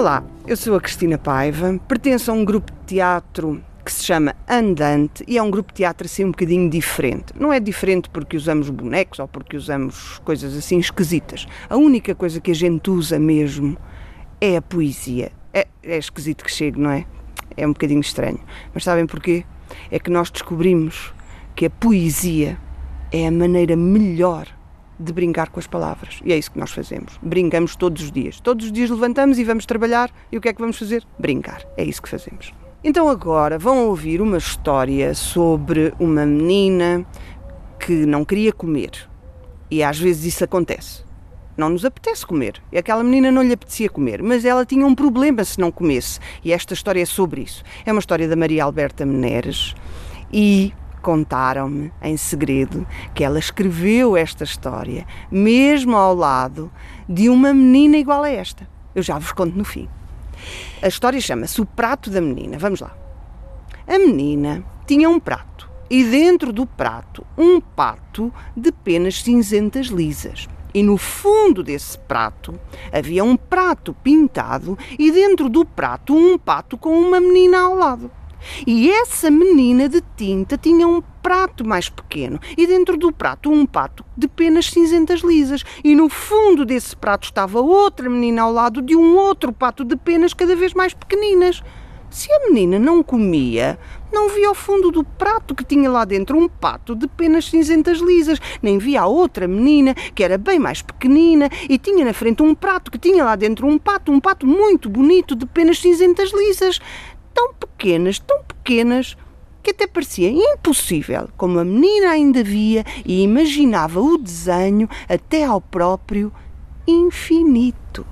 Olá, eu sou a Cristina Paiva, pertenço a um grupo de teatro que se chama Andante e é um grupo de teatro assim um bocadinho diferente. Não é diferente porque usamos bonecos ou porque usamos coisas assim esquisitas. A única coisa que a gente usa mesmo é a poesia. É, é esquisito que chegue, não é? É um bocadinho estranho. Mas sabem porquê? É que nós descobrimos que a poesia é a maneira melhor de brincar com as palavras. E é isso que nós fazemos. Brincamos todos os dias. Todos os dias levantamos e vamos trabalhar. E o que é que vamos fazer? Brincar. É isso que fazemos. Então agora vão ouvir uma história sobre uma menina que não queria comer. E às vezes isso acontece. Não nos apetece comer. E aquela menina não lhe apetecia comer, mas ela tinha um problema se não comesse. E esta história é sobre isso. É uma história da Maria Alberta Meneres e Contaram-me, em segredo, que ela escreveu esta história, mesmo ao lado de uma menina igual a esta. Eu já vos conto no fim. A história chama-se O Prato da Menina. Vamos lá. A menina tinha um prato e dentro do prato um pato de penas cinzentas lisas. E no fundo desse prato havia um prato pintado e dentro do prato um pato com uma menina ao lado. E essa menina de tinta tinha um prato mais pequeno e dentro do prato um pato de penas cinzentas lisas. E no fundo desse prato estava outra menina ao lado de um outro pato de penas cada vez mais pequeninas. Se a menina não comia, não via ao fundo do prato que tinha lá dentro um pato de penas cinzentas lisas, nem via a outra menina, que era bem mais pequenina, e tinha na frente um prato que tinha lá dentro um pato, um pato muito bonito de penas cinzentas lisas pequenas, tão pequenas, que até parecia impossível, como a menina ainda via e imaginava o desenho até ao próprio infinito.